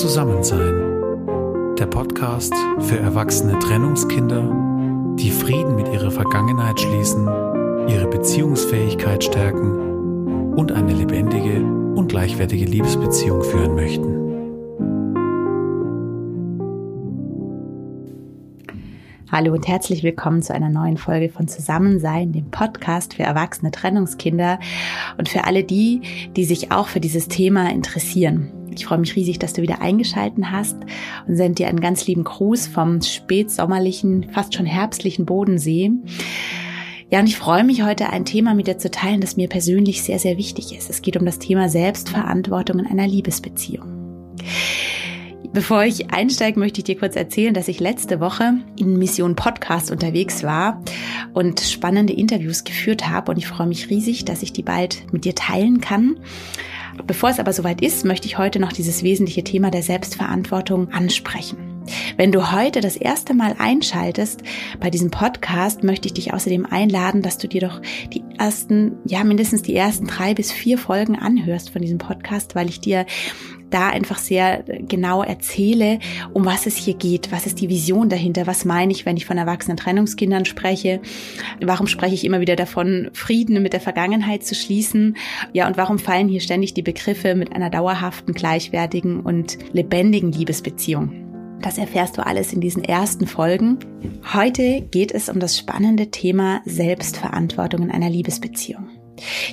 Zusammensein. Der Podcast für erwachsene Trennungskinder, die Frieden mit ihrer Vergangenheit schließen, ihre Beziehungsfähigkeit stärken und eine lebendige und gleichwertige Liebesbeziehung führen möchten. Hallo und herzlich willkommen zu einer neuen Folge von Zusammensein, dem Podcast für erwachsene Trennungskinder und für alle die, die sich auch für dieses Thema interessieren. Ich freue mich riesig, dass du wieder eingeschalten hast und sende dir einen ganz lieben Gruß vom spätsommerlichen, fast schon herbstlichen Bodensee. Ja, und ich freue mich heute ein Thema mit dir zu teilen, das mir persönlich sehr, sehr wichtig ist. Es geht um das Thema Selbstverantwortung in einer Liebesbeziehung. Bevor ich einsteige, möchte ich dir kurz erzählen, dass ich letzte Woche in Mission Podcast unterwegs war und spannende Interviews geführt habe und ich freue mich riesig, dass ich die bald mit dir teilen kann. Bevor es aber soweit ist, möchte ich heute noch dieses wesentliche Thema der Selbstverantwortung ansprechen. Wenn du heute das erste Mal einschaltest bei diesem Podcast, möchte ich dich außerdem einladen, dass du dir doch die ersten, ja, mindestens die ersten drei bis vier Folgen anhörst von diesem Podcast, weil ich dir da einfach sehr genau erzähle, um was es hier geht, was ist die Vision dahinter, was meine ich, wenn ich von erwachsenen Trennungskindern spreche, warum spreche ich immer wieder davon, Frieden mit der Vergangenheit zu schließen, ja, und warum fallen hier ständig die Begriffe mit einer dauerhaften, gleichwertigen und lebendigen Liebesbeziehung. Das erfährst du alles in diesen ersten Folgen. Heute geht es um das spannende Thema Selbstverantwortung in einer Liebesbeziehung.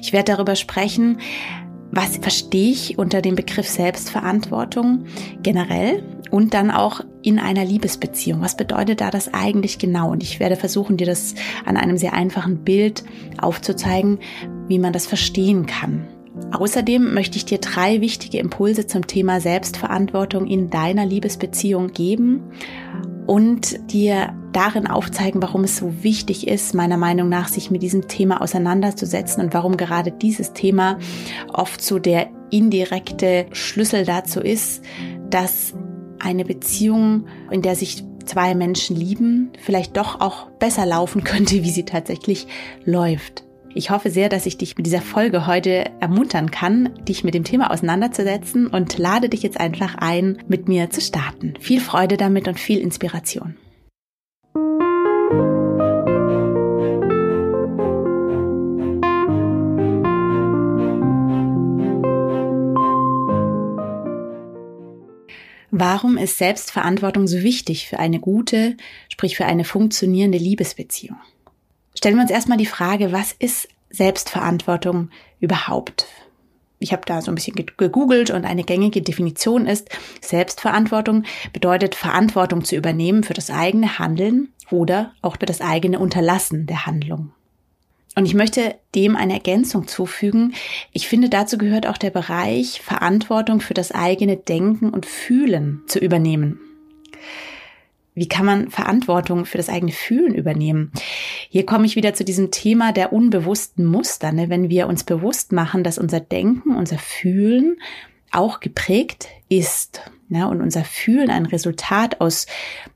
Ich werde darüber sprechen, was verstehe ich unter dem Begriff Selbstverantwortung generell und dann auch in einer Liebesbeziehung. Was bedeutet da das eigentlich genau? Und ich werde versuchen, dir das an einem sehr einfachen Bild aufzuzeigen, wie man das verstehen kann. Außerdem möchte ich dir drei wichtige Impulse zum Thema Selbstverantwortung in deiner Liebesbeziehung geben und dir darin aufzeigen, warum es so wichtig ist, meiner Meinung nach, sich mit diesem Thema auseinanderzusetzen und warum gerade dieses Thema oft so der indirekte Schlüssel dazu ist, dass eine Beziehung, in der sich zwei Menschen lieben, vielleicht doch auch besser laufen könnte, wie sie tatsächlich läuft. Ich hoffe sehr, dass ich dich mit dieser Folge heute ermuntern kann, dich mit dem Thema auseinanderzusetzen und lade dich jetzt einfach ein, mit mir zu starten. Viel Freude damit und viel Inspiration. Warum ist Selbstverantwortung so wichtig für eine gute, sprich für eine funktionierende Liebesbeziehung? Stellen wir uns erstmal die Frage, was ist Selbstverantwortung überhaupt? Ich habe da so ein bisschen gegoogelt und eine gängige Definition ist, Selbstverantwortung bedeutet Verantwortung zu übernehmen für das eigene Handeln oder auch für das eigene Unterlassen der Handlung. Und ich möchte dem eine Ergänzung zufügen. Ich finde, dazu gehört auch der Bereich Verantwortung für das eigene Denken und Fühlen zu übernehmen. Wie kann man Verantwortung für das eigene Fühlen übernehmen? Hier komme ich wieder zu diesem Thema der unbewussten Muster. Ne? Wenn wir uns bewusst machen, dass unser Denken, unser Fühlen auch geprägt ist ne? und unser Fühlen ein Resultat aus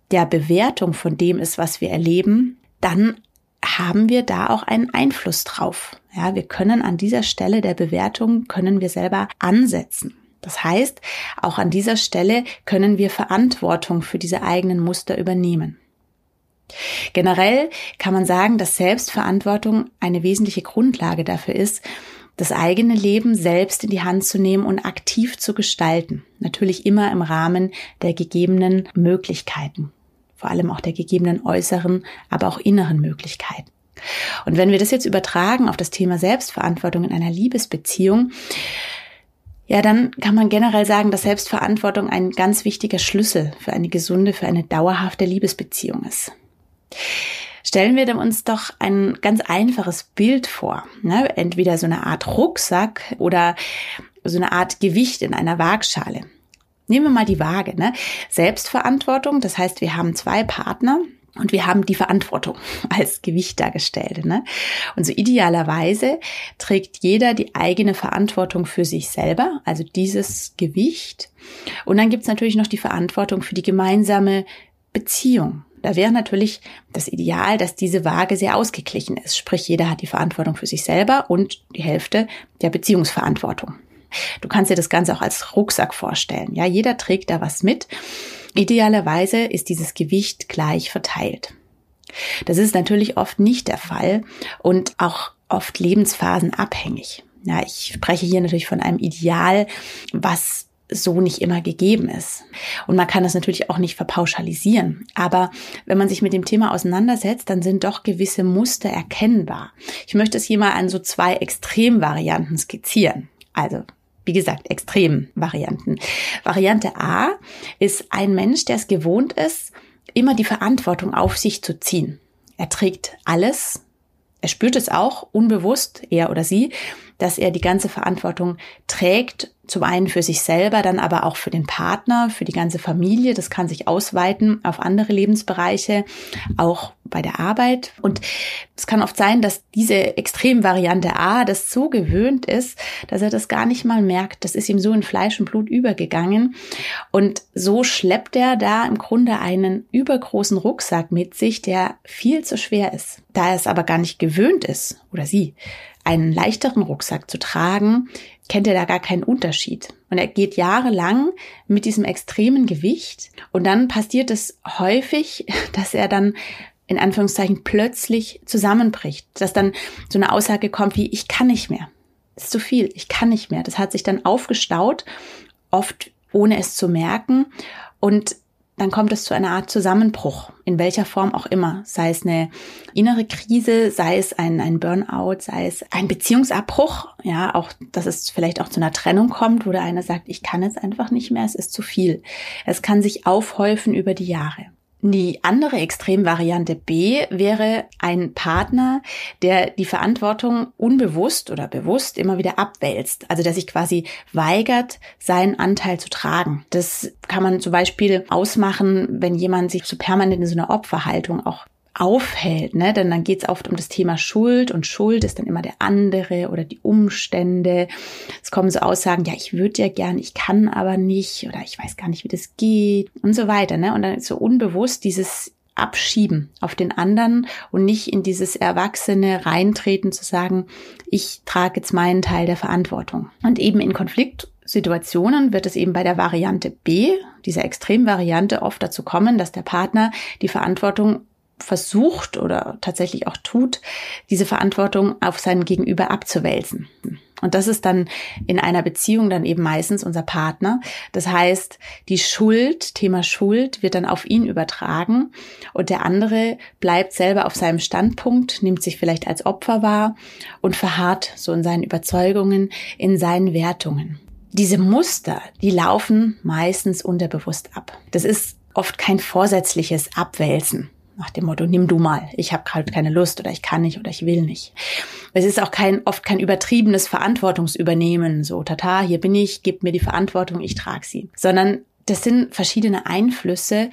der Bewertung von dem ist, was wir erleben, dann haben wir da auch einen Einfluss drauf. Ja, wir können an dieser Stelle der Bewertung, können wir selber ansetzen. Das heißt, auch an dieser Stelle können wir Verantwortung für diese eigenen Muster übernehmen. Generell kann man sagen, dass Selbstverantwortung eine wesentliche Grundlage dafür ist, das eigene Leben selbst in die Hand zu nehmen und aktiv zu gestalten. Natürlich immer im Rahmen der gegebenen Möglichkeiten. Vor allem auch der gegebenen äußeren, aber auch inneren Möglichkeiten. Und wenn wir das jetzt übertragen auf das Thema Selbstverantwortung in einer Liebesbeziehung, ja, dann kann man generell sagen, dass Selbstverantwortung ein ganz wichtiger Schlüssel für eine gesunde, für eine dauerhafte Liebesbeziehung ist. Stellen wir uns doch ein ganz einfaches Bild vor. Ne? Entweder so eine Art Rucksack oder so eine Art Gewicht in einer Waagschale. Nehmen wir mal die Waage. Ne? Selbstverantwortung, das heißt, wir haben zwei Partner, und wir haben die Verantwortung als Gewicht dargestellt. Ne? Und so idealerweise trägt jeder die eigene Verantwortung für sich selber, also dieses Gewicht. Und dann gibt's natürlich noch die Verantwortung für die gemeinsame Beziehung. Da wäre natürlich das Ideal, dass diese Waage sehr ausgeglichen ist. Sprich, jeder hat die Verantwortung für sich selber und die Hälfte der Beziehungsverantwortung. Du kannst dir das Ganze auch als Rucksack vorstellen. Ja, jeder trägt da was mit. Idealerweise ist dieses Gewicht gleich verteilt. Das ist natürlich oft nicht der Fall und auch oft lebensphasenabhängig. Ja, ich spreche hier natürlich von einem Ideal, was so nicht immer gegeben ist. Und man kann das natürlich auch nicht verpauschalisieren. Aber wenn man sich mit dem Thema auseinandersetzt, dann sind doch gewisse Muster erkennbar. Ich möchte es hier mal an so zwei Extremvarianten skizzieren. Also wie gesagt, Extremvarianten. Variante A ist ein Mensch, der es gewohnt ist, immer die Verantwortung auf sich zu ziehen. Er trägt alles. Er spürt es auch unbewusst, er oder sie, dass er die ganze Verantwortung trägt zum einen für sich selber, dann aber auch für den Partner, für die ganze Familie. Das kann sich ausweiten auf andere Lebensbereiche, auch bei der Arbeit. Und es kann oft sein, dass diese Extremvariante A das so gewöhnt ist, dass er das gar nicht mal merkt. Das ist ihm so in Fleisch und Blut übergegangen. Und so schleppt er da im Grunde einen übergroßen Rucksack mit sich, der viel zu schwer ist. Da er es aber gar nicht gewöhnt ist, oder sie, einen leichteren Rucksack zu tragen, kennt er da gar keinen Unterschied. Und er geht jahrelang mit diesem extremen Gewicht und dann passiert es häufig, dass er dann in Anführungszeichen plötzlich zusammenbricht, dass dann so eine Aussage kommt wie, ich kann nicht mehr. Das ist zu viel, ich kann nicht mehr. Das hat sich dann aufgestaut, oft ohne es zu merken. Und dann kommt es zu einer Art Zusammenbruch, in welcher Form auch immer. Sei es eine innere Krise, sei es ein, ein Burnout, sei es ein Beziehungsabbruch. Ja, auch, dass es vielleicht auch zu einer Trennung kommt, wo der eine sagt, ich kann jetzt einfach nicht mehr, es ist zu viel. Es kann sich aufhäufen über die Jahre. Die andere Extremvariante B wäre ein Partner, der die Verantwortung unbewusst oder bewusst immer wieder abwälzt. Also der sich quasi weigert, seinen Anteil zu tragen. Das kann man zum Beispiel ausmachen, wenn jemand sich so permanent in so einer Opferhaltung auch aufhält, ne? Denn dann geht es oft um das Thema Schuld und Schuld ist dann immer der andere oder die Umstände. Es kommen so Aussagen, ja, ich würde ja gern, ich kann aber nicht oder ich weiß gar nicht, wie das geht und so weiter, ne? Und dann ist so unbewusst dieses Abschieben auf den anderen und nicht in dieses Erwachsene reintreten zu sagen, ich trage jetzt meinen Teil der Verantwortung. Und eben in Konfliktsituationen wird es eben bei der Variante B, dieser Extremvariante, oft dazu kommen, dass der Partner die Verantwortung versucht oder tatsächlich auch tut, diese Verantwortung auf seinen Gegenüber abzuwälzen. Und das ist dann in einer Beziehung dann eben meistens unser Partner. Das heißt, die Schuld, Thema Schuld wird dann auf ihn übertragen und der andere bleibt selber auf seinem Standpunkt, nimmt sich vielleicht als Opfer wahr und verharrt so in seinen Überzeugungen, in seinen Wertungen. Diese Muster, die laufen meistens unterbewusst ab. Das ist oft kein vorsätzliches Abwälzen nach dem Motto, nimm du mal, ich habe halt keine Lust oder ich kann nicht oder ich will nicht. Es ist auch kein oft kein übertriebenes Verantwortungsübernehmen, so tata, hier bin ich, gib mir die Verantwortung, ich trage sie, sondern das sind verschiedene Einflüsse,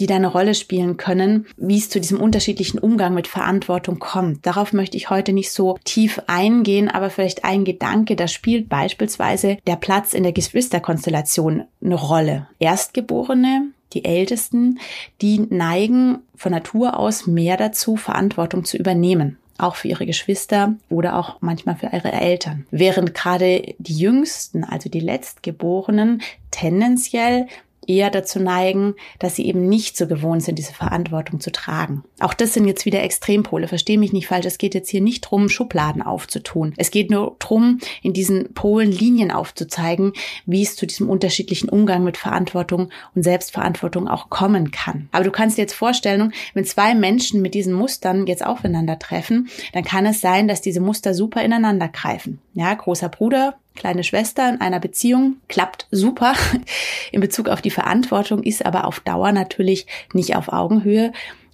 die da eine Rolle spielen können, wie es zu diesem unterschiedlichen Umgang mit Verantwortung kommt. Darauf möchte ich heute nicht so tief eingehen, aber vielleicht ein Gedanke, da spielt beispielsweise der Platz in der Geschwisterkonstellation eine Rolle. Erstgeborene, die Ältesten, die neigen von Natur aus mehr dazu, Verantwortung zu übernehmen auch für ihre Geschwister oder auch manchmal für ihre Eltern. Während gerade die Jüngsten, also die Letztgeborenen, tendenziell eher dazu neigen, dass sie eben nicht so gewohnt sind, diese Verantwortung zu tragen. Auch das sind jetzt wieder Extrempole. Verstehe mich nicht falsch. Es geht jetzt hier nicht drum, Schubladen aufzutun. Es geht nur drum, in diesen Polen Linien aufzuzeigen, wie es zu diesem unterschiedlichen Umgang mit Verantwortung und Selbstverantwortung auch kommen kann. Aber du kannst dir jetzt vorstellen, wenn zwei Menschen mit diesen Mustern jetzt aufeinandertreffen, dann kann es sein, dass diese Muster super ineinander greifen. Ja, großer Bruder kleine Schwester in einer Beziehung klappt super in Bezug auf die Verantwortung, ist aber auf Dauer natürlich nicht auf Augenhöhe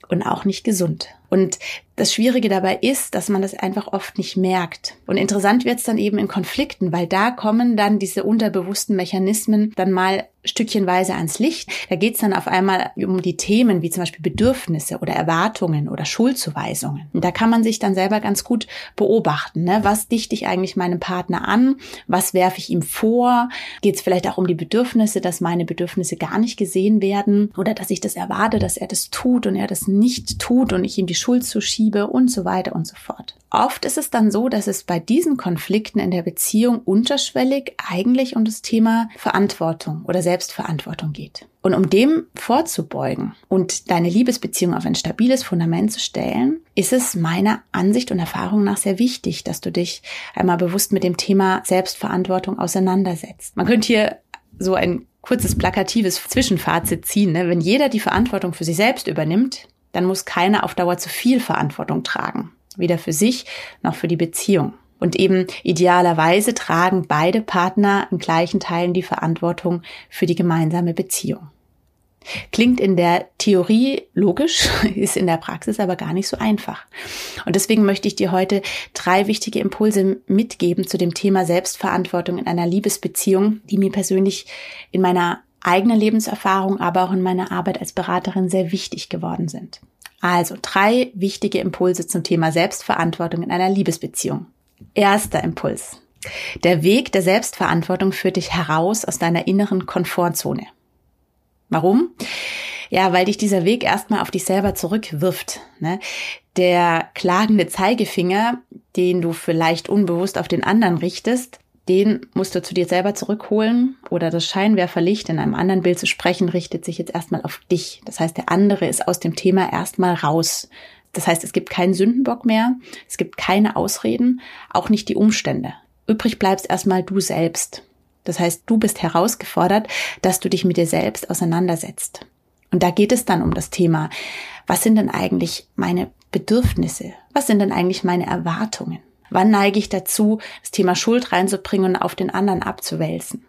und auch nicht gesund. Und das Schwierige dabei ist, dass man das einfach oft nicht merkt. Und interessant wird es dann eben in Konflikten, weil da kommen dann diese unterbewussten Mechanismen dann mal stückchenweise ans Licht. Da geht es dann auf einmal um die Themen wie zum Beispiel Bedürfnisse oder Erwartungen oder Schuldzuweisungen. Und da kann man sich dann selber ganz gut beobachten. Ne? Was dichte ich eigentlich meinem Partner an? Was werfe ich ihm vor? Geht es vielleicht auch um die Bedürfnisse, dass meine Bedürfnisse gar nicht gesehen werden oder dass ich das erwarte, dass er das tut und er das nicht tut und ich ihm die Schuld zuschiebe? Liebe und so weiter und so fort. Oft ist es dann so, dass es bei diesen Konflikten in der Beziehung unterschwellig eigentlich um das Thema Verantwortung oder Selbstverantwortung geht. Und um dem vorzubeugen und deine Liebesbeziehung auf ein stabiles Fundament zu stellen, ist es meiner Ansicht und Erfahrung nach sehr wichtig, dass du dich einmal bewusst mit dem Thema Selbstverantwortung auseinandersetzt. Man könnte hier so ein kurzes plakatives Zwischenfazit ziehen. Ne? Wenn jeder die Verantwortung für sich selbst übernimmt, dann muss keiner auf Dauer zu viel Verantwortung tragen. Weder für sich noch für die Beziehung. Und eben idealerweise tragen beide Partner in gleichen Teilen die Verantwortung für die gemeinsame Beziehung. Klingt in der Theorie logisch, ist in der Praxis aber gar nicht so einfach. Und deswegen möchte ich dir heute drei wichtige Impulse mitgeben zu dem Thema Selbstverantwortung in einer Liebesbeziehung, die mir persönlich in meiner eigenen Lebenserfahrung, aber auch in meiner Arbeit als Beraterin sehr wichtig geworden sind. Also drei wichtige Impulse zum Thema Selbstverantwortung in einer Liebesbeziehung. Erster Impuls. Der Weg der Selbstverantwortung führt dich heraus aus deiner inneren Komfortzone. Warum? Ja, weil dich dieser Weg erstmal auf dich selber zurückwirft. Ne? Der klagende Zeigefinger, den du vielleicht unbewusst auf den anderen richtest, den musst du zu dir selber zurückholen oder das Scheinwerferlicht in einem anderen Bild zu sprechen, richtet sich jetzt erstmal auf dich. Das heißt, der andere ist aus dem Thema erstmal raus. Das heißt, es gibt keinen Sündenbock mehr, es gibt keine Ausreden, auch nicht die Umstände. Übrig bleibst erstmal du selbst. Das heißt, du bist herausgefordert, dass du dich mit dir selbst auseinandersetzt. Und da geht es dann um das Thema, was sind denn eigentlich meine Bedürfnisse? Was sind denn eigentlich meine Erwartungen? Wann neige ich dazu, das Thema Schuld reinzubringen und auf den anderen abzuwälzen?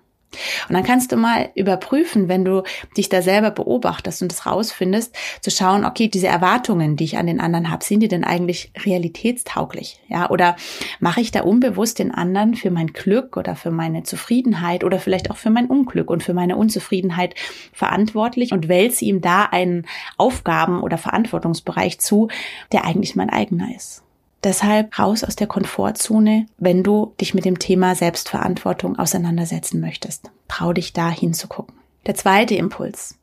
Und dann kannst du mal überprüfen, wenn du dich da selber beobachtest und es rausfindest, zu schauen, okay, diese Erwartungen, die ich an den anderen habe, sind die denn eigentlich realitätstauglich? Ja, oder mache ich da unbewusst den anderen für mein Glück oder für meine Zufriedenheit oder vielleicht auch für mein Unglück und für meine Unzufriedenheit verantwortlich und wälze ihm da einen Aufgaben- oder Verantwortungsbereich zu, der eigentlich mein eigener ist? Deshalb raus aus der Komfortzone, wenn du dich mit dem Thema Selbstverantwortung auseinandersetzen möchtest. Trau dich da hinzugucken. Der zweite Impuls.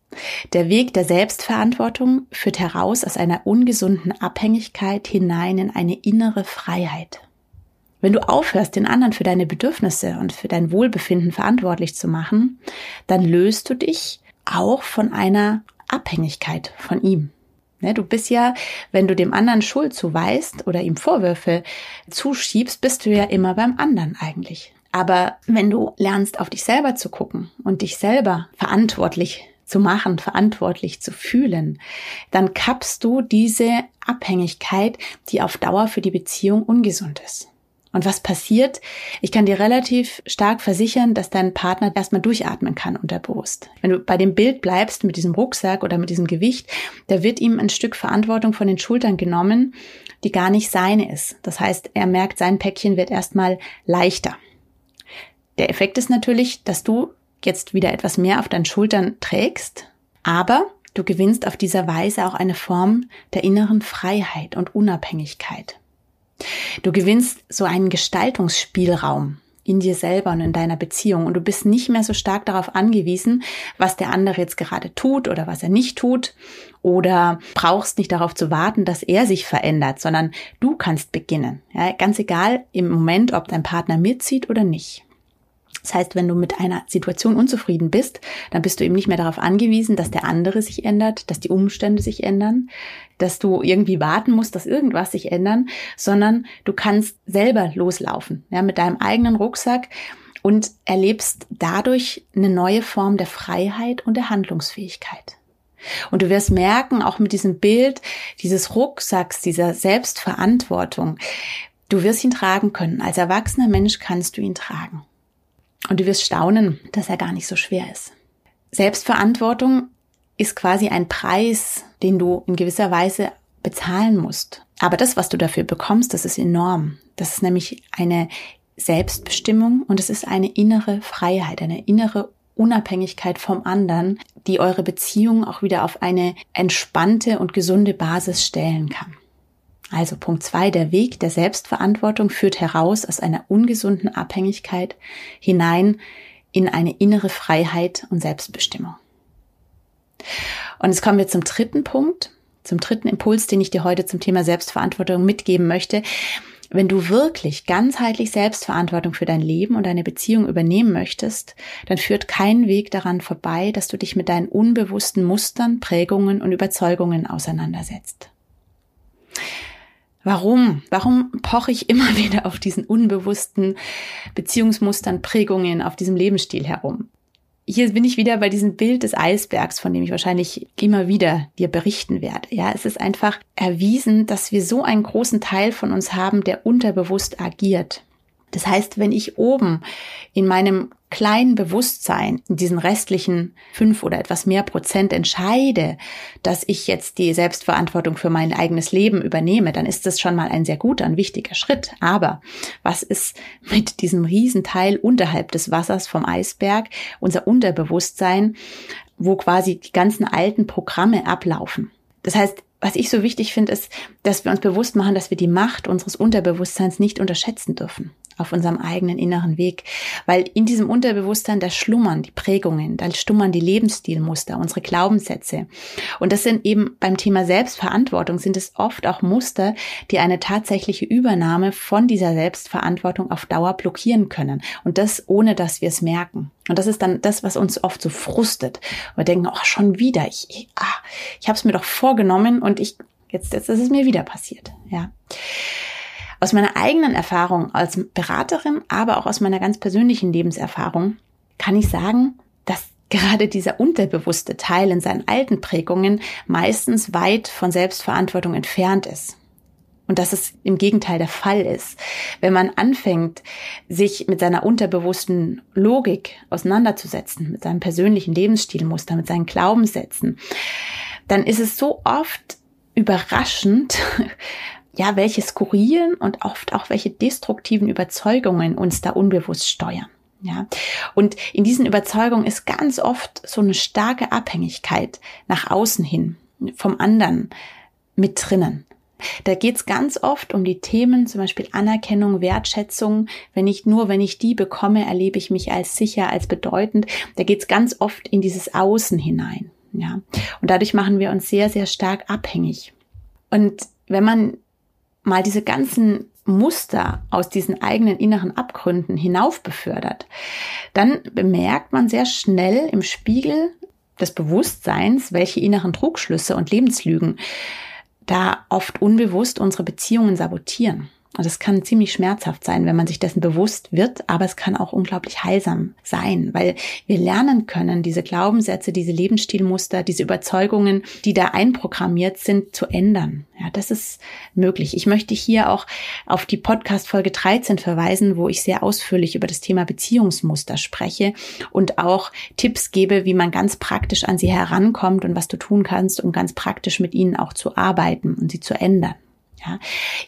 Der Weg der Selbstverantwortung führt heraus aus einer ungesunden Abhängigkeit hinein in eine innere Freiheit. Wenn du aufhörst, den anderen für deine Bedürfnisse und für dein Wohlbefinden verantwortlich zu machen, dann löst du dich auch von einer Abhängigkeit von ihm. Ne, du bist ja, wenn du dem anderen Schuld zuweist oder ihm Vorwürfe zuschiebst, bist du ja immer beim anderen eigentlich. Aber wenn du lernst, auf dich selber zu gucken und dich selber verantwortlich zu machen, verantwortlich zu fühlen, dann kappst du diese Abhängigkeit, die auf Dauer für die Beziehung ungesund ist. Und was passiert? Ich kann dir relativ stark versichern, dass dein Partner erstmal durchatmen kann unter Brust. Wenn du bei dem Bild bleibst mit diesem Rucksack oder mit diesem Gewicht, da wird ihm ein Stück Verantwortung von den Schultern genommen, die gar nicht seine ist. Das heißt, er merkt, sein Päckchen wird erstmal leichter. Der Effekt ist natürlich, dass du jetzt wieder etwas mehr auf deinen Schultern trägst, aber du gewinnst auf dieser Weise auch eine Form der inneren Freiheit und Unabhängigkeit. Du gewinnst so einen Gestaltungsspielraum in dir selber und in deiner Beziehung und du bist nicht mehr so stark darauf angewiesen, was der andere jetzt gerade tut oder was er nicht tut oder brauchst nicht darauf zu warten, dass er sich verändert, sondern du kannst beginnen. Ja, ganz egal im Moment, ob dein Partner mitzieht oder nicht. Das heißt, wenn du mit einer Situation unzufrieden bist, dann bist du eben nicht mehr darauf angewiesen, dass der andere sich ändert, dass die Umstände sich ändern, dass du irgendwie warten musst, dass irgendwas sich ändern, sondern du kannst selber loslaufen, ja, mit deinem eigenen Rucksack und erlebst dadurch eine neue Form der Freiheit und der Handlungsfähigkeit. Und du wirst merken, auch mit diesem Bild dieses Rucksacks, dieser Selbstverantwortung, du wirst ihn tragen können. Als erwachsener Mensch kannst du ihn tragen. Und du wirst staunen, dass er gar nicht so schwer ist. Selbstverantwortung ist quasi ein Preis, den du in gewisser Weise bezahlen musst. Aber das, was du dafür bekommst, das ist enorm. Das ist nämlich eine Selbstbestimmung und es ist eine innere Freiheit, eine innere Unabhängigkeit vom anderen, die eure Beziehung auch wieder auf eine entspannte und gesunde Basis stellen kann. Also Punkt zwei: der Weg der Selbstverantwortung führt heraus aus einer ungesunden Abhängigkeit hinein in eine innere Freiheit und Selbstbestimmung. Und jetzt kommen wir zum dritten Punkt. zum dritten Impuls, den ich dir heute zum Thema Selbstverantwortung mitgeben möchte. Wenn du wirklich ganzheitlich Selbstverantwortung für dein Leben und deine Beziehung übernehmen möchtest, dann führt kein Weg daran vorbei, dass du dich mit deinen unbewussten Mustern, Prägungen und Überzeugungen auseinandersetzt. Warum? Warum poche ich immer wieder auf diesen unbewussten Beziehungsmustern, Prägungen, auf diesem Lebensstil herum? hier bin ich wieder bei diesem Bild des Eisbergs, von dem ich wahrscheinlich immer wieder dir berichten werde. Ja, es ist einfach erwiesen, dass wir so einen großen Teil von uns haben, der unterbewusst agiert. Das heißt, wenn ich oben in meinem kleinen Bewusstsein, in diesen restlichen fünf oder etwas mehr Prozent entscheide, dass ich jetzt die Selbstverantwortung für mein eigenes Leben übernehme, dann ist das schon mal ein sehr guter, ein wichtiger Schritt. Aber was ist mit diesem Riesenteil unterhalb des Wassers vom Eisberg, unser Unterbewusstsein, wo quasi die ganzen alten Programme ablaufen? Das heißt, was ich so wichtig finde, ist, dass wir uns bewusst machen, dass wir die Macht unseres Unterbewusstseins nicht unterschätzen dürfen auf unserem eigenen inneren Weg, weil in diesem Unterbewusstsein da schlummern die Prägungen, da schlummern die Lebensstilmuster, unsere Glaubenssätze. Und das sind eben beim Thema Selbstverantwortung sind es oft auch Muster, die eine tatsächliche Übernahme von dieser Selbstverantwortung auf Dauer blockieren können und das ohne dass wir es merken. Und das ist dann das, was uns oft so frustet. Wir denken, ach, schon wieder, ich, ich, ah, ich habe es mir doch vorgenommen und ich, jetzt, jetzt ist es mir wieder passiert. Ja. Aus meiner eigenen Erfahrung als Beraterin, aber auch aus meiner ganz persönlichen Lebenserfahrung kann ich sagen, dass gerade dieser unterbewusste Teil in seinen alten Prägungen meistens weit von Selbstverantwortung entfernt ist. Und dass es im Gegenteil der Fall ist. Wenn man anfängt, sich mit seiner unterbewussten Logik auseinanderzusetzen, mit seinem persönlichen Lebensstilmuster, mit seinen Glaubenssätzen, dann ist es so oft überraschend, ja, welche skurrilen und oft auch welche destruktiven Überzeugungen uns da unbewusst steuern. Ja, und in diesen Überzeugungen ist ganz oft so eine starke Abhängigkeit nach außen hin vom anderen mit drinnen. Da geht's ganz oft um die Themen, zum Beispiel Anerkennung, Wertschätzung. Wenn ich nur, wenn ich die bekomme, erlebe ich mich als sicher, als bedeutend. Da geht's ganz oft in dieses Außen hinein. Ja, und dadurch machen wir uns sehr, sehr stark abhängig. Und wenn man mal diese ganzen Muster aus diesen eigenen inneren Abgründen hinauf befördert, dann bemerkt man sehr schnell im Spiegel des Bewusstseins, welche inneren Trugschlüsse und Lebenslügen da oft unbewusst unsere Beziehungen sabotieren. Und es kann ziemlich schmerzhaft sein, wenn man sich dessen bewusst wird, aber es kann auch unglaublich heilsam sein, weil wir lernen können, diese Glaubenssätze, diese Lebensstilmuster, diese Überzeugungen, die da einprogrammiert sind, zu ändern. Ja, das ist möglich. Ich möchte hier auch auf die Podcast Folge 13 verweisen, wo ich sehr ausführlich über das Thema Beziehungsmuster spreche und auch Tipps gebe, wie man ganz praktisch an sie herankommt und was du tun kannst, um ganz praktisch mit ihnen auch zu arbeiten und sie zu ändern. Ja,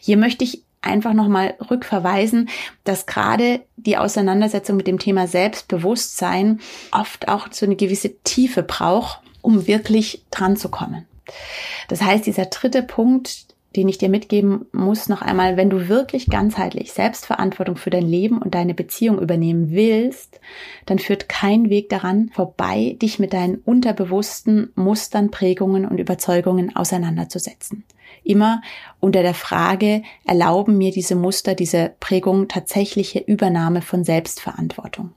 hier möchte ich einfach nochmal rückverweisen, dass gerade die Auseinandersetzung mit dem Thema Selbstbewusstsein oft auch so eine gewisse Tiefe braucht, um wirklich dran zu kommen. Das heißt, dieser dritte Punkt, den ich dir mitgeben muss, noch einmal, wenn du wirklich ganzheitlich Selbstverantwortung für dein Leben und deine Beziehung übernehmen willst, dann führt kein Weg daran vorbei, dich mit deinen unterbewussten Mustern, Prägungen und Überzeugungen auseinanderzusetzen. Immer unter der Frage, erlauben mir diese Muster, diese Prägung tatsächliche Übernahme von Selbstverantwortung.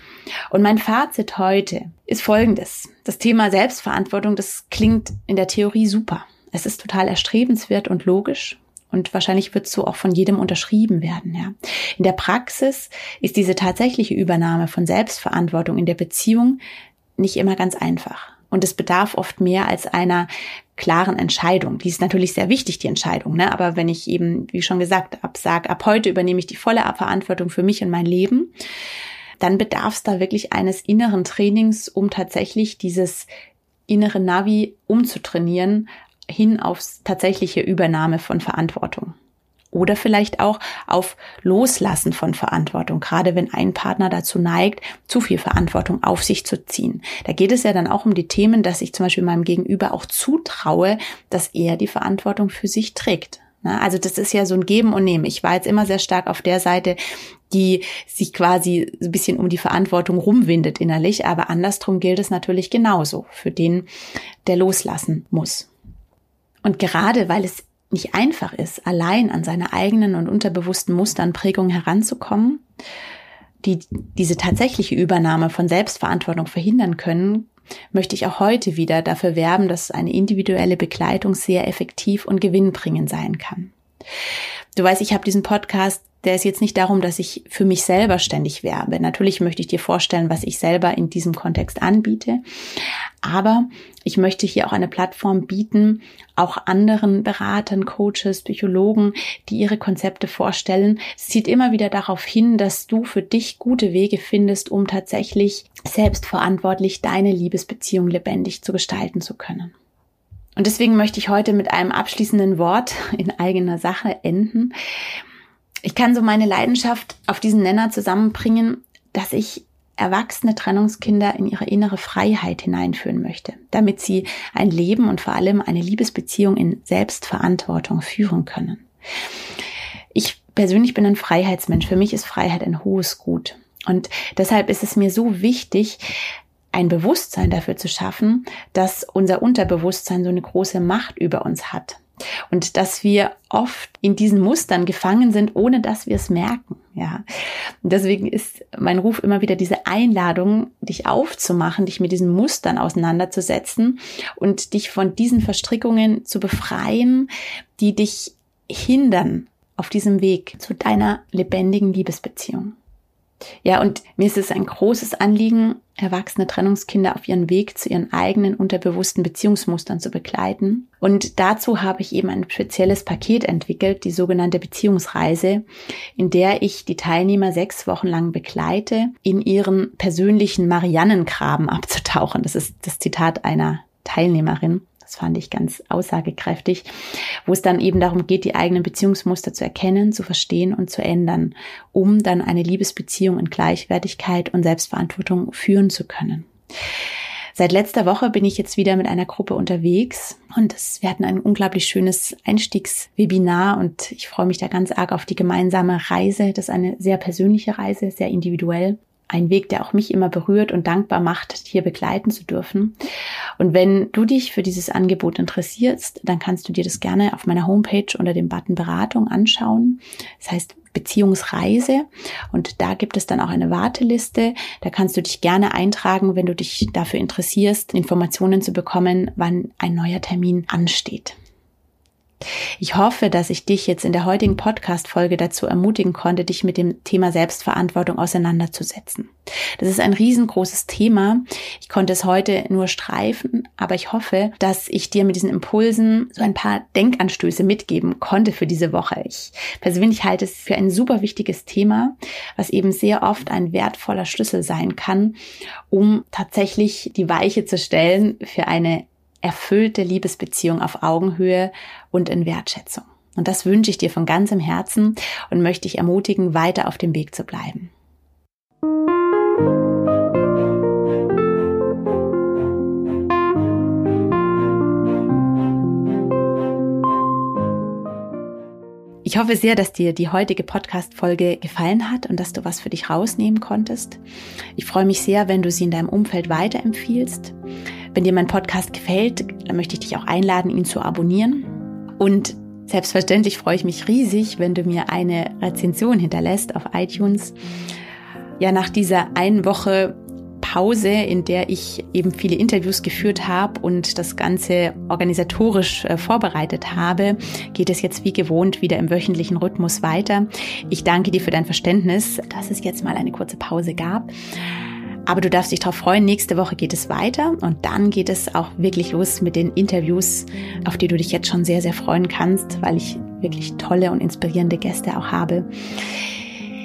Und mein Fazit heute ist folgendes. Das Thema Selbstverantwortung, das klingt in der Theorie super. Es ist total erstrebenswert und logisch. Und wahrscheinlich wird so auch von jedem unterschrieben werden, ja. In der Praxis ist diese tatsächliche Übernahme von Selbstverantwortung in der Beziehung nicht immer ganz einfach. Und es bedarf oft mehr als einer klaren Entscheidung. Die ist natürlich sehr wichtig, die Entscheidung. Ne? Aber wenn ich eben, wie schon gesagt, ab sag, ab heute übernehme ich die volle Verantwortung für mich und mein Leben, dann bedarf es da wirklich eines inneren Trainings, um tatsächlich dieses innere Navi umzutrainieren hin aufs tatsächliche Übernahme von Verantwortung oder vielleicht auch auf Loslassen von Verantwortung, gerade wenn ein Partner dazu neigt, zu viel Verantwortung auf sich zu ziehen. Da geht es ja dann auch um die Themen, dass ich zum Beispiel meinem Gegenüber auch zutraue, dass er die Verantwortung für sich trägt. Also das ist ja so ein Geben und Nehmen. Ich war jetzt immer sehr stark auf der Seite, die sich quasi ein bisschen um die Verantwortung rumwindet innerlich, aber andersrum gilt es natürlich genauso für den, der loslassen muss. Und gerade weil es nicht einfach ist, allein an seine eigenen und unterbewussten Muster und Prägungen heranzukommen, die diese tatsächliche Übernahme von Selbstverantwortung verhindern können, möchte ich auch heute wieder dafür werben, dass eine individuelle Begleitung sehr effektiv und gewinnbringend sein kann. Du weißt, ich habe diesen Podcast der ist jetzt nicht darum, dass ich für mich selber ständig werbe. Natürlich möchte ich dir vorstellen, was ich selber in diesem Kontext anbiete. Aber ich möchte hier auch eine Plattform bieten, auch anderen Beratern, Coaches, Psychologen, die ihre Konzepte vorstellen. Es zieht immer wieder darauf hin, dass du für dich gute Wege findest, um tatsächlich selbstverantwortlich deine Liebesbeziehung lebendig zu gestalten zu können. Und deswegen möchte ich heute mit einem abschließenden Wort in eigener Sache enden. Ich kann so meine Leidenschaft auf diesen Nenner zusammenbringen, dass ich erwachsene Trennungskinder in ihre innere Freiheit hineinführen möchte, damit sie ein Leben und vor allem eine Liebesbeziehung in Selbstverantwortung führen können. Ich persönlich bin ein Freiheitsmensch. Für mich ist Freiheit ein hohes Gut. Und deshalb ist es mir so wichtig, ein Bewusstsein dafür zu schaffen, dass unser Unterbewusstsein so eine große Macht über uns hat und dass wir oft in diesen Mustern gefangen sind, ohne dass wir es merken. Ja, und deswegen ist mein Ruf immer wieder diese Einladung, dich aufzumachen, dich mit diesen Mustern auseinanderzusetzen und dich von diesen Verstrickungen zu befreien, die dich hindern auf diesem Weg zu deiner lebendigen Liebesbeziehung. Ja, und mir ist es ein großes Anliegen, erwachsene Trennungskinder auf ihren Weg zu ihren eigenen unterbewussten Beziehungsmustern zu begleiten. Und dazu habe ich eben ein spezielles Paket entwickelt, die sogenannte Beziehungsreise, in der ich die Teilnehmer sechs Wochen lang begleite, in ihren persönlichen Mariannengraben abzutauchen. Das ist das Zitat einer Teilnehmerin. Das fand ich ganz aussagekräftig, wo es dann eben darum geht, die eigenen Beziehungsmuster zu erkennen, zu verstehen und zu ändern, um dann eine Liebesbeziehung in Gleichwertigkeit und Selbstverantwortung führen zu können. Seit letzter Woche bin ich jetzt wieder mit einer Gruppe unterwegs und wir hatten ein unglaublich schönes Einstiegswebinar und ich freue mich da ganz arg auf die gemeinsame Reise. Das ist eine sehr persönliche Reise, sehr individuell ein Weg, der auch mich immer berührt und dankbar macht, hier begleiten zu dürfen. Und wenn du dich für dieses Angebot interessierst, dann kannst du dir das gerne auf meiner Homepage unter dem Button Beratung anschauen. Das heißt Beziehungsreise und da gibt es dann auch eine Warteliste. Da kannst du dich gerne eintragen, wenn du dich dafür interessierst, Informationen zu bekommen, wann ein neuer Termin ansteht. Ich hoffe, dass ich dich jetzt in der heutigen Podcast-Folge dazu ermutigen konnte, dich mit dem Thema Selbstverantwortung auseinanderzusetzen. Das ist ein riesengroßes Thema. Ich konnte es heute nur streifen, aber ich hoffe, dass ich dir mit diesen Impulsen so ein paar Denkanstöße mitgeben konnte für diese Woche. Ich persönlich halte es für ein super wichtiges Thema, was eben sehr oft ein wertvoller Schlüssel sein kann, um tatsächlich die Weiche zu stellen für eine erfüllte Liebesbeziehung auf Augenhöhe und in Wertschätzung. Und das wünsche ich dir von ganzem Herzen und möchte dich ermutigen, weiter auf dem Weg zu bleiben. Ich hoffe sehr, dass dir die heutige Podcast-Folge gefallen hat und dass du was für dich rausnehmen konntest. Ich freue mich sehr, wenn du sie in deinem Umfeld weiterempfiehlst. Wenn dir mein Podcast gefällt, dann möchte ich dich auch einladen, ihn zu abonnieren. Und selbstverständlich freue ich mich riesig, wenn du mir eine Rezension hinterlässt auf iTunes. Ja, nach dieser einen Woche Pause, in der ich eben viele Interviews geführt habe und das Ganze organisatorisch äh, vorbereitet habe, geht es jetzt wie gewohnt wieder im wöchentlichen Rhythmus weiter. Ich danke dir für dein Verständnis, dass es jetzt mal eine kurze Pause gab. Aber du darfst dich darauf freuen, nächste Woche geht es weiter und dann geht es auch wirklich los mit den Interviews, auf die du dich jetzt schon sehr, sehr freuen kannst, weil ich wirklich tolle und inspirierende Gäste auch habe.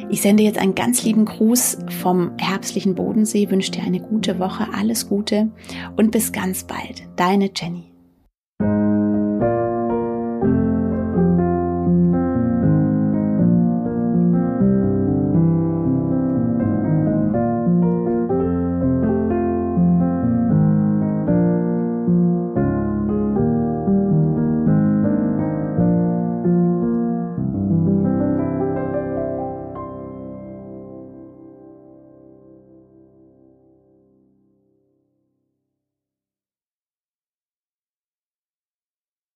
Ich sende jetzt einen ganz lieben Gruß vom herbstlichen Bodensee, wünsche dir eine gute Woche, alles Gute und bis ganz bald. Deine Jenny.